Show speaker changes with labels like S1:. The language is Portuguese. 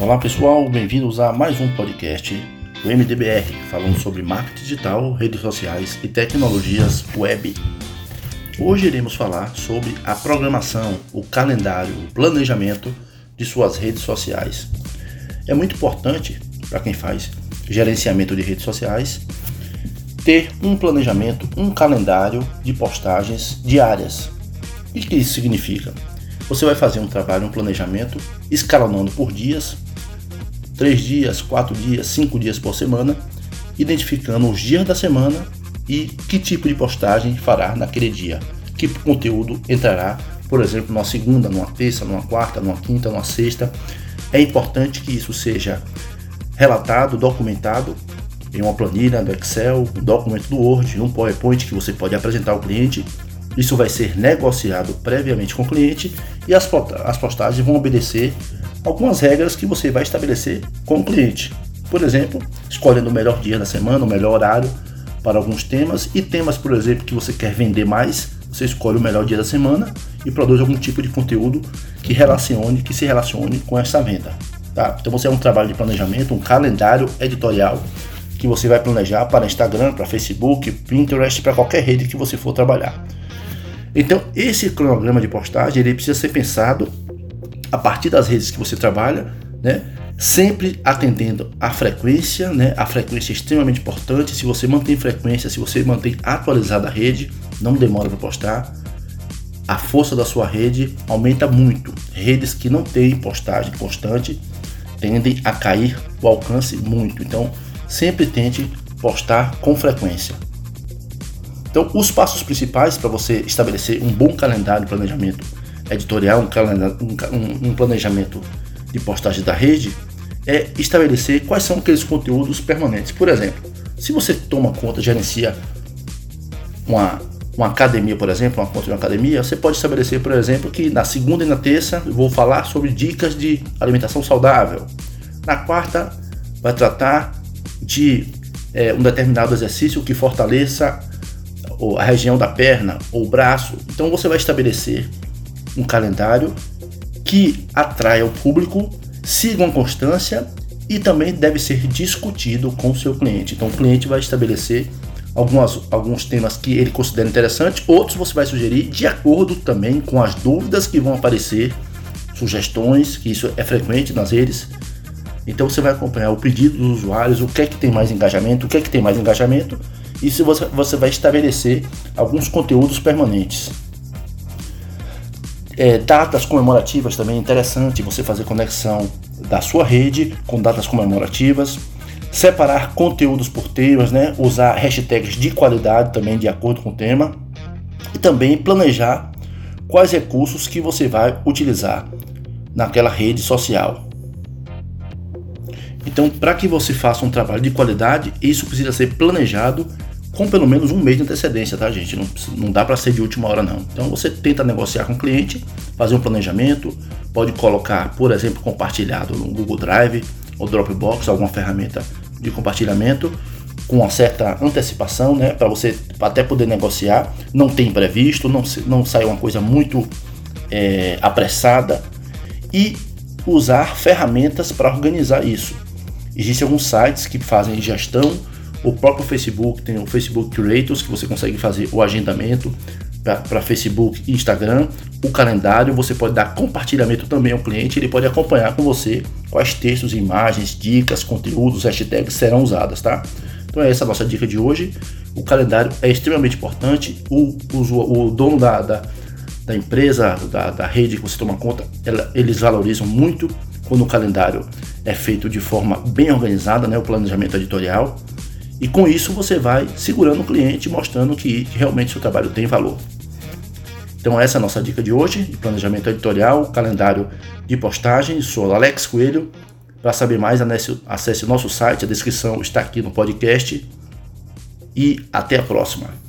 S1: Olá pessoal, bem-vindos a mais um podcast do MDBR, falando sobre marketing digital, redes sociais e tecnologias web. Hoje iremos falar sobre a programação, o calendário, o planejamento de suas redes sociais. É muito importante para quem faz gerenciamento de redes sociais ter um planejamento, um calendário de postagens diárias. O que isso significa? Você vai fazer um trabalho, um planejamento, escalonando por dias, três dias, quatro dias, cinco dias por semana, identificando os dias da semana e que tipo de postagem fará naquele dia, que conteúdo entrará, por exemplo, numa segunda, numa terça, numa quarta, numa quinta, numa sexta. É importante que isso seja relatado, documentado em uma planilha do Excel, um documento do Word, um PowerPoint que você pode apresentar ao cliente. Isso vai ser negociado previamente com o cliente e as postagens vão obedecer algumas regras que você vai estabelecer com o cliente. Por exemplo, escolhendo o melhor dia da semana, o melhor horário para alguns temas e temas, por exemplo, que você quer vender mais, você escolhe o melhor dia da semana e produz algum tipo de conteúdo que relacione, que se relacione com essa venda. Tá? Então você é um trabalho de planejamento, um calendário editorial que você vai planejar para Instagram, para Facebook, Pinterest, para qualquer rede que você for trabalhar. Então esse cronograma de postagem ele precisa ser pensado a partir das redes que você trabalha, né? Sempre atendendo a frequência, né? A frequência é extremamente importante. Se você mantém frequência, se você mantém atualizada a rede, não demora para postar. A força da sua rede aumenta muito. Redes que não têm postagem constante tendem a cair o alcance muito. Então, sempre tente postar com frequência. Então, os passos principais para você estabelecer um bom calendário de planejamento editorial, um, um, um planejamento de postagem da rede, é estabelecer quais são aqueles conteúdos permanentes. Por exemplo, se você toma conta, gerencia uma, uma academia, por exemplo, uma conta de uma academia, você pode estabelecer, por exemplo, que na segunda e na terça eu vou falar sobre dicas de alimentação saudável. Na quarta, vai tratar de é, um determinado exercício que fortaleça a região da perna ou braço. Então você vai estabelecer um calendário que atraia o público, siga uma constância e também deve ser discutido com o seu cliente. Então o cliente vai estabelecer algumas, alguns temas que ele considera interessantes, outros você vai sugerir de acordo também com as dúvidas que vão aparecer, sugestões, que isso é frequente nas redes. Então você vai acompanhar o pedido dos usuários, o que é que tem mais engajamento, o que é que tem mais engajamento, e se você, você vai estabelecer alguns conteúdos permanentes. É, datas comemorativas também é interessante você fazer conexão da sua rede com datas comemorativas. Separar conteúdos por temas, né? usar hashtags de qualidade também de acordo com o tema. E também planejar quais recursos que você vai utilizar naquela rede social. Então, para que você faça um trabalho de qualidade, isso precisa ser planejado com pelo menos um mês de antecedência, tá, gente? Não, não dá para ser de última hora, não. Então você tenta negociar com o cliente, fazer um planejamento, pode colocar, por exemplo, compartilhado no Google Drive ou Dropbox, alguma ferramenta de compartilhamento, com uma certa antecipação, né? Para você até poder negociar. Não tem previsto, não, não sai uma coisa muito é, apressada. E usar ferramentas para organizar isso. Existem alguns sites que fazem gestão o próprio Facebook tem o Facebook Creators, que você consegue fazer o agendamento para Facebook e Instagram. O calendário, você pode dar compartilhamento também ao cliente, ele pode acompanhar com você quais textos, imagens, dicas, conteúdos, hashtags serão usadas, tá? Então é essa a nossa dica de hoje. O calendário é extremamente importante. O, o, o dono da, da, da empresa, da, da, rede que você toma conta, ela, eles valorizam muito quando o calendário é feito de forma bem organizada, né? O planejamento editorial. E com isso você vai segurando o cliente, mostrando que realmente seu trabalho tem valor. Então essa é a nossa dica de hoje, de planejamento editorial, calendário de postagem. Sou Alex Coelho. Para saber mais, acesse o nosso site, a descrição está aqui no podcast. E até a próxima.